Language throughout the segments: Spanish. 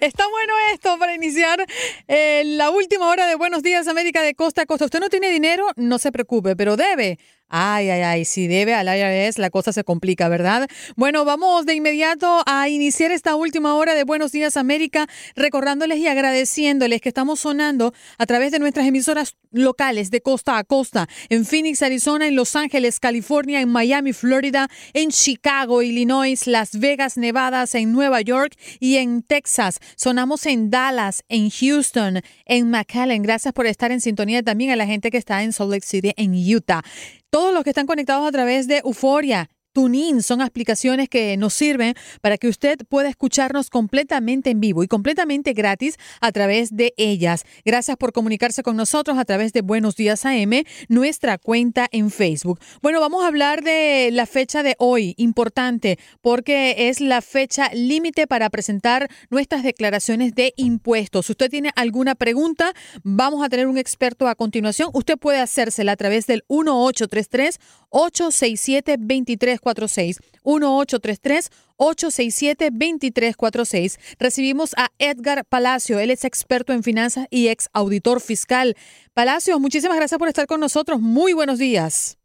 Está bueno esto para iniciar eh, la última hora de Buenos Días América de costa a costa. Usted no tiene dinero, no se preocupe, pero debe. Ay, ay, ay, si debe al IRS, la cosa se complica, ¿verdad? Bueno, vamos de inmediato a iniciar esta última hora de Buenos Días América, recordándoles y agradeciéndoles que estamos sonando a través de nuestras emisoras locales de costa a costa, en Phoenix, Arizona, en Los Ángeles, California, en Miami, Florida, en Chicago, Illinois, Las Vegas, Nevada, en Nueva York y en Texas. Sonamos en Dallas, en Houston, en McAllen. Gracias por estar en sintonía también a la gente que está en Salt Lake City, en Utah. Todos los que están conectados a través de Euforia. TuneIn son aplicaciones que nos sirven para que usted pueda escucharnos completamente en vivo y completamente gratis a través de ellas. Gracias por comunicarse con nosotros a través de Buenos Días AM, nuestra cuenta en Facebook. Bueno, vamos a hablar de la fecha de hoy, importante, porque es la fecha límite para presentar nuestras declaraciones de impuestos. Si usted tiene alguna pregunta, vamos a tener un experto a continuación. Usted puede hacérsela a través del 1833 867 2346 1833 867 2346 Recibimos a Edgar Palacio, él es experto en finanzas y ex auditor fiscal. Palacio, muchísimas gracias por estar con nosotros. Muy buenos días.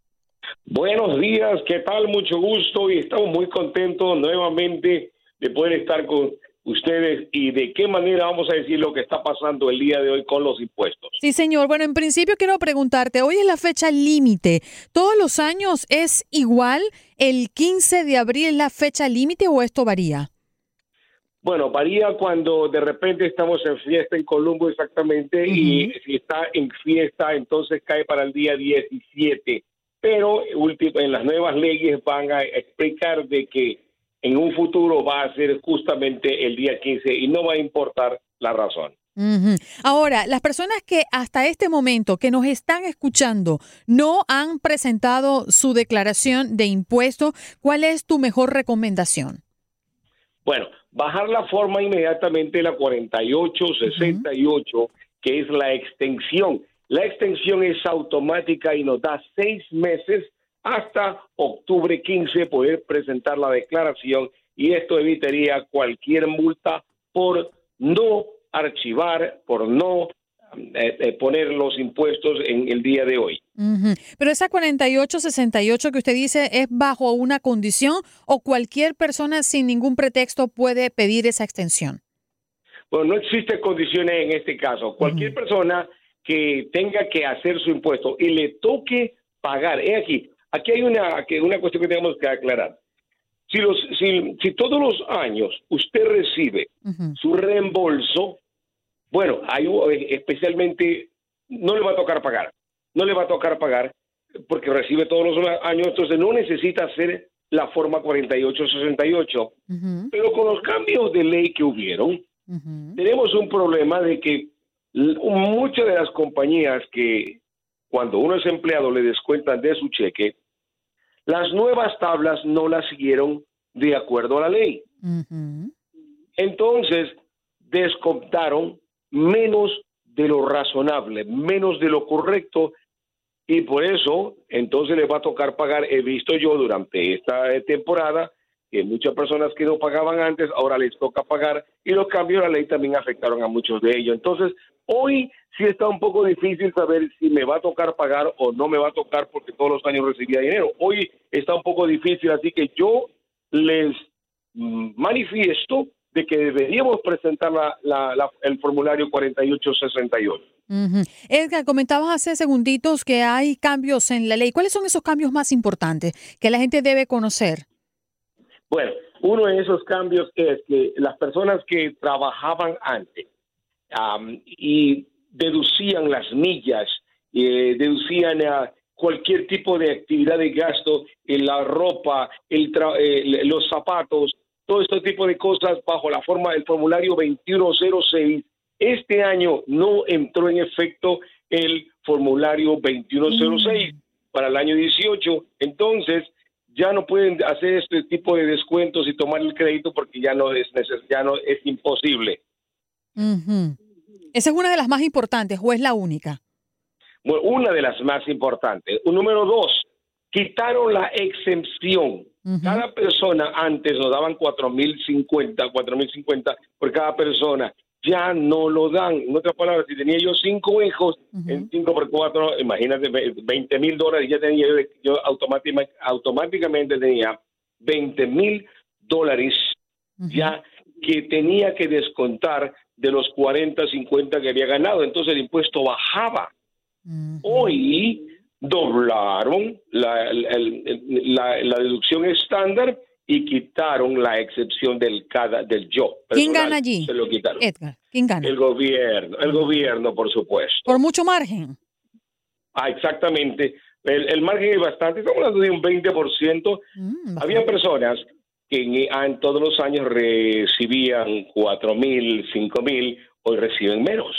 Buenos días, ¿qué tal? Mucho gusto y estamos muy contentos nuevamente de poder estar con ustedes y de qué manera vamos a decir lo que está pasando el día de hoy con los impuestos. Sí, señor. Bueno, en principio quiero preguntarte, hoy es la fecha límite. ¿Todos los años es igual? ¿El 15 de abril es la fecha límite o esto varía? Bueno, varía cuando de repente estamos en fiesta en Colombo exactamente y si está en fiesta entonces cae para el día 17. Pero en las nuevas leyes van a explicar de que en un futuro va a ser justamente el día 15 y no va a importar la razón. Ahora, las personas que hasta este momento que nos están escuchando no han presentado su declaración de impuesto, ¿cuál es tu mejor recomendación? Bueno, bajar la forma inmediatamente la 4868, que es la extensión. La extensión es automática y nos da seis meses hasta octubre 15 poder presentar la declaración y esto evitaría cualquier multa por no archivar, por no eh, eh, poner los impuestos en el día de hoy. Ujú. Pero esa 4868 que usted dice es bajo una condición o cualquier persona sin ningún pretexto puede pedir esa extensión. Bueno, no existen condiciones en este caso. Cualquier persona que tenga que hacer su impuesto y le toque pagar, es aquí, aquí hay una, una cuestión que tenemos que aclarar. Si, los, si, si todos los años usted recibe su reembolso, bueno, hay especialmente no le va a tocar pagar, no le va a tocar pagar porque recibe todos los años, entonces no necesita hacer la forma 4868. Pero con los cambios de ley que hubieron, tenemos un problema de que muchas de las compañías que cuando uno es empleado le descuentan de su cheque, las nuevas tablas no las siguieron de acuerdo a la ley. Entonces, descontaron menos de lo razonable, menos de lo correcto, y por eso, entonces les va a tocar pagar. He visto yo durante esta eh, temporada que muchas personas que no pagaban antes, ahora les toca pagar, y los cambios de la ley también afectaron a muchos de ellos. Entonces, hoy sí está un poco difícil saber si me va a tocar pagar o no me va a tocar porque todos los años recibía dinero. Hoy está un poco difícil, así que yo les mm, manifiesto de que deberíamos presentar la- la- la- el formulario 4868. Ujú. Edgar, comentabas hace segunditos que hay cambios en la ley. ¿Cuáles son esos cambios más importantes que la gente debe conocer? Bueno, uno de esos cambios es que las personas que trabajaban antes am, y deducían las millas, eh, deducían a cualquier tipo de actividad de gasto, en la ropa, el tra- eh, los zapatos, todo este tipo de cosas bajo la forma del formulario 2106. Este año no entró en efecto el formulario 2106 para el año 18. Entonces, ya no pueden hacer este tipo de descuentos y tomar el crédito porque ya no es ya no es imposible. Esa es una de las más importantes o es la única. Bueno, una de las más importantes. Un número dos, quitaron la exención. Cada persona antes nos daban 4.050, 4.050 por cada persona. Ya no lo dan. En otras palabras, si tenía yo cinco hijos, en 5 por 4, imagínate, ve- 20 mil dólares, ya tenía yo, yo automátima- automáticamente tenía 20 mil dólares ya que tenía que descontar de los 40, 50 que había ganado. Entonces el impuesto bajaba. Hoy doblaron la, la- la deducción estándar y quitaron la excepción del cada del yo. ¿Quién gana allí? Se lo quitaron. Edgar, ¿quién gana? El gobierno, el gobierno, por supuesto. Por mucho margen. Ah, exactamente. El, el margen es bastante, estamos hablando de un 20%. Había personas que en, en todos los años recibían cuatro mil, cinco mil, hoy reciben menos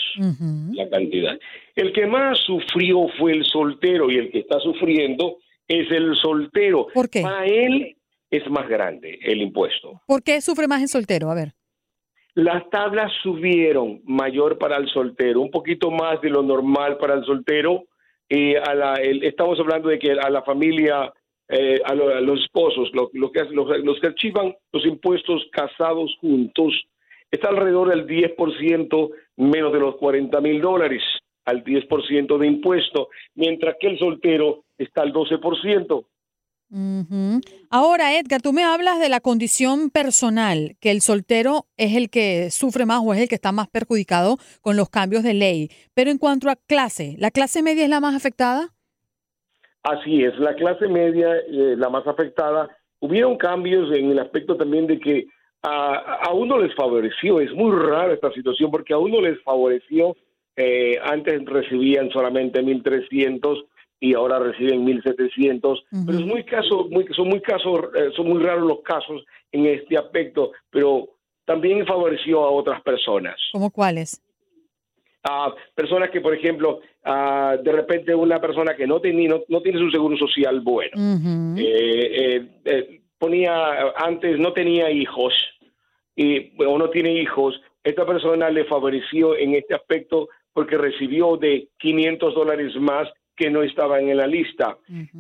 la cantidad. El que más sufrió fue el soltero y el que está sufriendo es el soltero. ¿Por qué? Para él es más grande el impuesto. ¿Por qué sufre más el soltero? A ver. Las tablas subieron mayor para el soltero, un poquito más de lo normal para el soltero. Eh, a la, el- estamos hablando de que a la familia, eh, a, a los esposos, lo, lo que, los, los que archivan los impuestos casados juntos, está alrededor del 10% menos de los 40 mil dólares al 10% de impuesto, mientras que el soltero está al 12%. Ujú. Ahora, Edgar, tú me hablas de la condición personal, que el soltero es el que sufre más o es el que está más perjudicado con los cambios de ley. Pero en cuanto a clase, ¿la clase media es la más afectada? Así es, la clase media, eh, la más afectada. Hubieron cambios en el aspecto también de que a, a uno les favoreció, es muy rara esta situación porque a uno les favoreció, eh, antes recibían solamente 1.300 y ahora reciben 1.700, pero es muy caso, muy, son muy casos, eh, son muy raros los casos en este aspecto, pero también favoreció a otras personas ¿Cómo cuáles? A personas que, por ejemplo, ah, de repente una persona que no, tenía, no, no tiene su seguro social bueno, eh, eh, eh, ponía, antes no tenía hijos y, o no tiene hijos, esta persona le favoreció en este aspecto porque recibió de 500 dólares más que no estaban en la lista.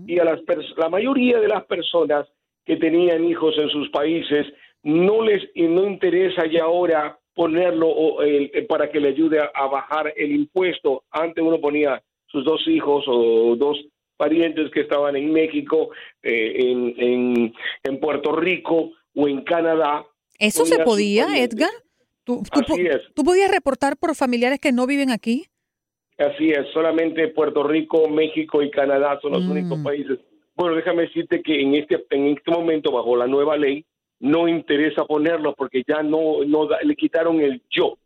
Y a las pers- la mayoría de las personas que tenían hijos en sus países no les y no interesa ya ahora ponerlo o, eh, para que le ayude a, a bajar el impuesto. Antes uno ponía sus dos hijos o dos parientes que estaban en México, eh, en, en, en Puerto Rico o en Canadá. ¿Eso se podía. Edgar? ¿Tú, Así es. ¿Tú podías reportar por familiares que no viven aquí? Así es, solamente Puerto Rico, México y Canadá son los únicos países Bueno, déjame decirte que en este, en este momento, bajo la nueva ley, no interesa ponerlo porque ya no, no le quitaron el yo.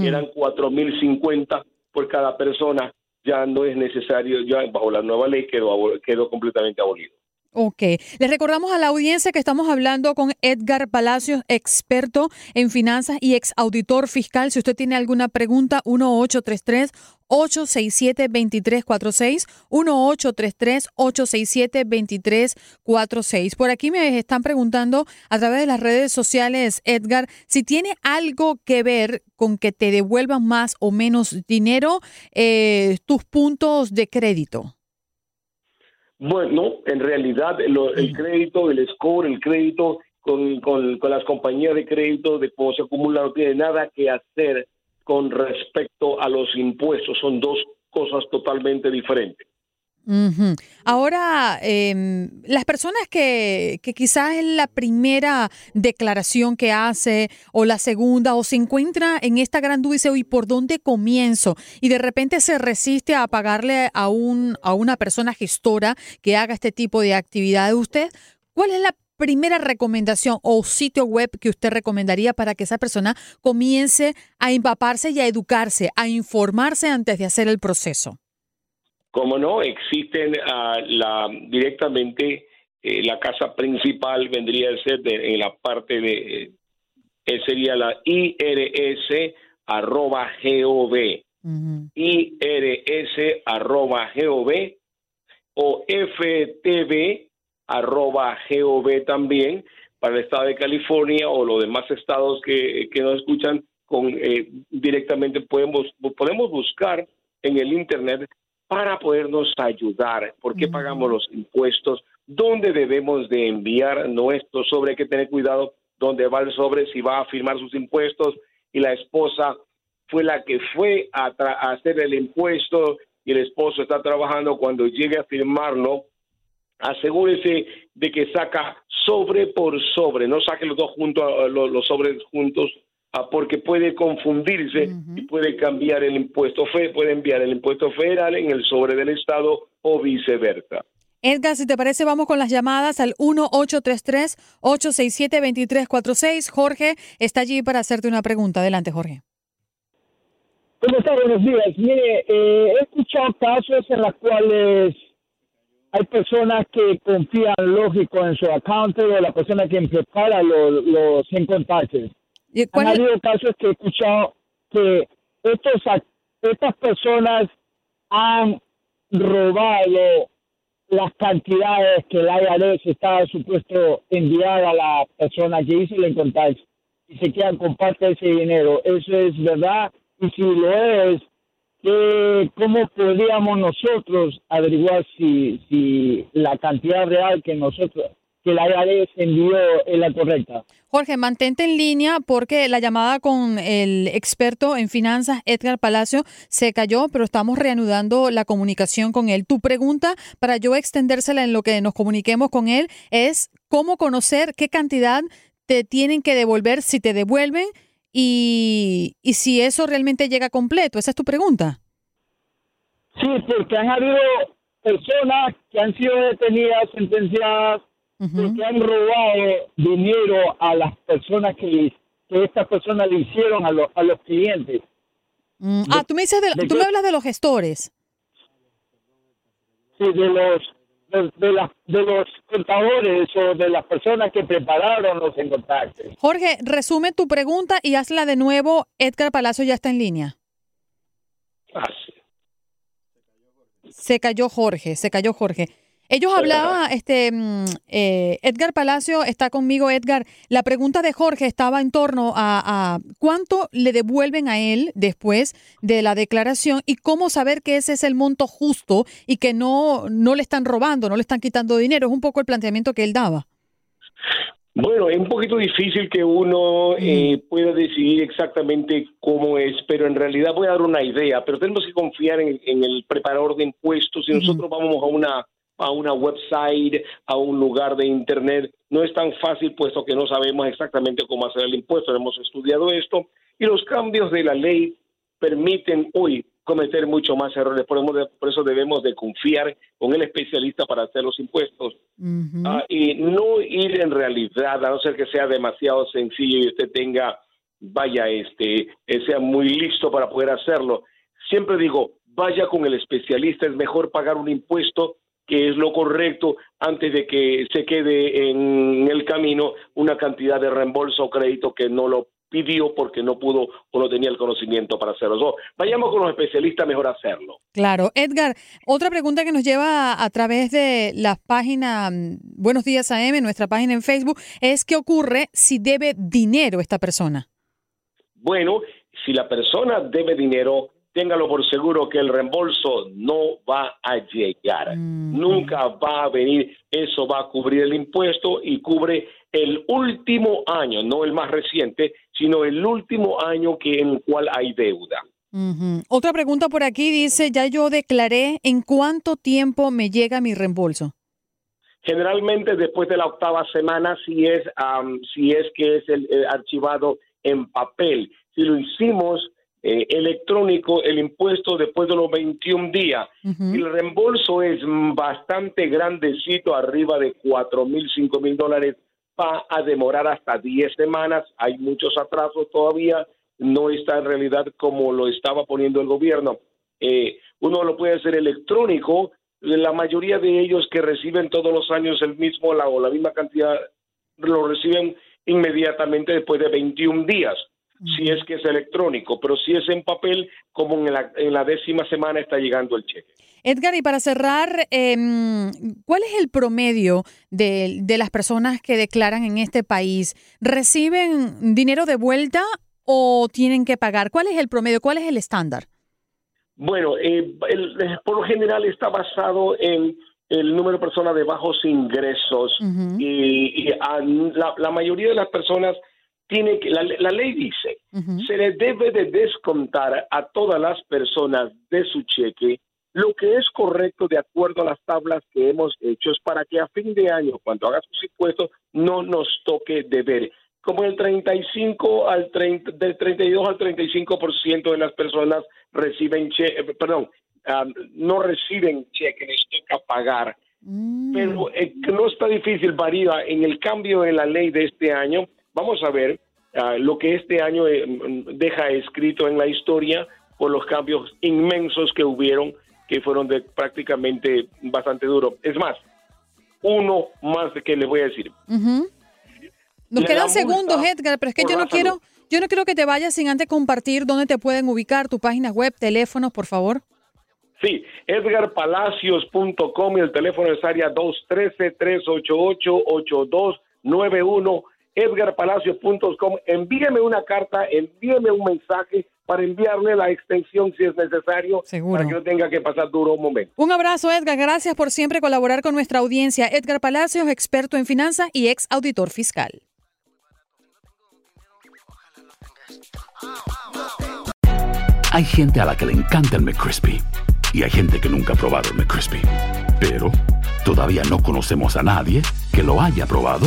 Eran 4.050 por cada persona. Ya no es necesario, ya bajo la nueva ley quedó, quedó completamente abolido. Ok. Les recordamos a la audiencia que estamos hablando con Edgar Palacios, experto en finanzas y ex auditor fiscal. Si usted tiene alguna pregunta, 1833-867-2346, 1833-867-2346. Por aquí me están preguntando a través de las redes sociales, Edgar, si tiene algo que ver con que te devuelvan más o menos dinero eh, tus puntos de crédito. Bueno, en realidad lo- el crédito, el score, el crédito con, con- con las compañías de crédito, de cómo se acumula, no tiene nada que hacer con respecto a los impuestos. Son dos cosas totalmente diferentes. Ahora, em, las personas que, quizás es la primera declaración que hace o la segunda o se encuentra en esta gran duda y dice, ¿y por dónde comienzo? Y de repente se resiste a pagarle a, un, a una persona gestora que haga este tipo de actividad. ¿Usted cuál es la primera recomendación o sitio web que usted recomendaría para que esa persona comience a empaparse y a educarse, a informarse antes de hacer el proceso? Como no, existen ah, la, directamente eh, la casa principal vendría a ser de- en la parte de, eh, eh, sería la IRS arroba gov, IRS arroba gov o FTV arroba gov también para el estado de California o los demás estados que, que nos escuchan con eh, directamente podemos podemos buscar en el internet para podernos ayudar. ¿Por qué pagamos los impuestos? ¿Dónde debemos de enviar nuestro sobre? Hay que tener cuidado dónde va el sobre, si va a firmar sus impuestos y la esposa fue la que fue a, hacer el impuesto y el esposo está trabajando cuando llegue a firmarlo, asegúrese de que saca sobre por sobre, no saque los dos juntos, los, los sobres juntos, porque puede confundirse y puede cambiar el impuesto, fe- puede enviar el impuesto federal en el sobre del Estado o viceversa. Edgar, si te parece, vamos con las llamadas al 1-833-867-2346. Jorge está allí para hacerte una pregunta. Adelante, Jorge. ¿Cómo está? Buenos días. Mire, eh, he escuchado casos en los cuales hay personas que confían, lógico, en su account o la persona que prepara los, los income taxes. Han habido casos que he escuchado que estos, estas personas han robado las cantidades que el IRS estaba supuesto enviar a la persona que hizo el tax y se quedan con parte de ese dinero. ¿Eso es verdad? Y si lo es, ¿qué- ¿cómo podríamos nosotros averiguar si, si la cantidad real que nosotros, que el IRS envió es la correcta? Jorge, mantente en línea porque la llamada con el experto en finanzas, Edgar Palacio, se cayó, pero estamos reanudando la comunicación con él. Tu pregunta, para yo extendérsela en lo que nos comuniquemos con él, es cómo conocer qué cantidad te tienen que devolver, si te devuelven y, y si eso realmente llega completo. Esa es tu pregunta. Sí, porque han habido personas que han sido detenidas, sentenciadas, porque han robado dinero a las personas que, que estas personas le hicieron a, los a los clientes. Mm, ah, tú me dices, de- de tú me hablas de los gestores. Sí, de los de, de las- de los contadores o de las personas que prepararon los encontactes. Jorge, resume tu pregunta y hazla de nuevo. Edgar Palacio ya está en línea. Se cayó Jorge, se cayó Jorge. Ellos hablaban, este, mm, eh, Edgar Palacio está conmigo, Edgar. La pregunta de Jorge estaba en torno a, a cuánto le devuelven a él después de la declaración y cómo saber que ese es el monto justo y que no, no le están robando, no le están quitando dinero. Es un poco el planteamiento que él daba. Bueno, es un poquito difícil que uno eh, pueda decidir exactamente cómo es, pero en realidad voy a dar una idea, pero tenemos que confiar en, en el preparador de impuestos. Si nosotros vamos a una a una website, a un lugar de internet, no es tan fácil puesto que no sabemos exactamente cómo hacer el impuesto. Hemos estudiado esto y los cambios de la ley permiten hoy cometer mucho más errores. Por, eso- debemos de confiar con el especialista para hacer los impuestos Ah, y no ir en realidad, a no ser que sea demasiado sencillo y usted tenga, vaya, este, eh, sea muy listo para poder hacerlo. Siempre digo, vaya con el especialista, es mejor pagar un impuesto que es lo correcto antes de que se quede en el camino una cantidad de reembolso o crédito que no lo pidió porque no pudo o no tenía el conocimiento para hacerlo. So, vayamos con los especialistas, mejor hacerlo. Claro. Edgar, otra pregunta que nos lleva a, a través de la página mm, Buenos Días AM, nuestra página en Facebook, es qué ocurre si debe dinero esta persona. Bueno, si la persona debe dinero, téngalo por seguro que el reembolso no va a llegar. Nunca va a venir. Eso va a cubrir el impuesto y cubre el último año, no el más reciente, sino el último año que en el cual hay deuda. Otra pregunta por aquí dice, ya yo declaré, ¿en cuánto tiempo me llega mi reembolso? Generalmente después de la octava semana, si es, am, si es que es el, el archivado en papel. Si lo hicimos eh, electrónico, el impuesto después de los 21 días. Si el reembolso es bastante grandecito, arriba de 4 mil, 5 mil dólares, va a demorar hasta 10 semanas. Hay muchos atrasos todavía. No está en realidad como lo estaba poniendo el gobierno. Eh, uno lo puede hacer electrónico. La mayoría de ellos que reciben todos los años el mismo la, o la misma cantidad lo reciben inmediatamente después de 21 días, si es que es electrónico, pero si es en papel, como en la, en la décima semana está llegando el cheque. Edgar, y para cerrar, em, ¿cuál es el promedio de, de las personas que declaran en este país? ¿Reciben dinero de vuelta o tienen que pagar? ¿Cuál es el promedio? ¿Cuál es el estándar? Bueno, eh, el- eh, por lo general está basado en el número de personas de bajos ingresos y, y a la, la mayoría de las personas tiene que, la, la ley dice, se le debe de descontar a todas las personas de su cheque lo que es correcto de acuerdo a las tablas que hemos hecho es para que a fin de año, cuando haga sus impuestos, no nos toque deber. Como el 35 al 30, del 32 al 35% de las personas reciben cheque, eh, perdón, ah, no reciben cheque, les toca pagar. Pero eh, no está difícil, varía en el cambio en la ley de este año. Vamos a ver ah, lo que este año eh, deja escrito en la historia por los cambios inmensos que hubieron, que fueron de prácticamente bastante duros. Es más, uno más que les voy a decir. Nos Le quedan da segundos, Edgar, pero es que yo no quiero, salud. yo no quiero que te vayas sin antes compartir dónde te pueden ubicar, tu página web, teléfonos, por favor. Sí, edgarpalacios.com y el teléfono es área 213-388-8291. Edgarpalacios.com. Envíeme una carta, envíeme un mensaje para enviarle la extensión si es necesario, para que no tenga que pasar duro un momento. Un abrazo, Edgar. Gracias por siempre colaborar con nuestra audiencia. Edgar Palacios, experto en finanzas y ex auditor fiscal. Hay gente a la que le encanta el McCrispy y hay gente que nunca ha probado el McCrispy. Pero todavía no conocemos a nadie que lo haya probado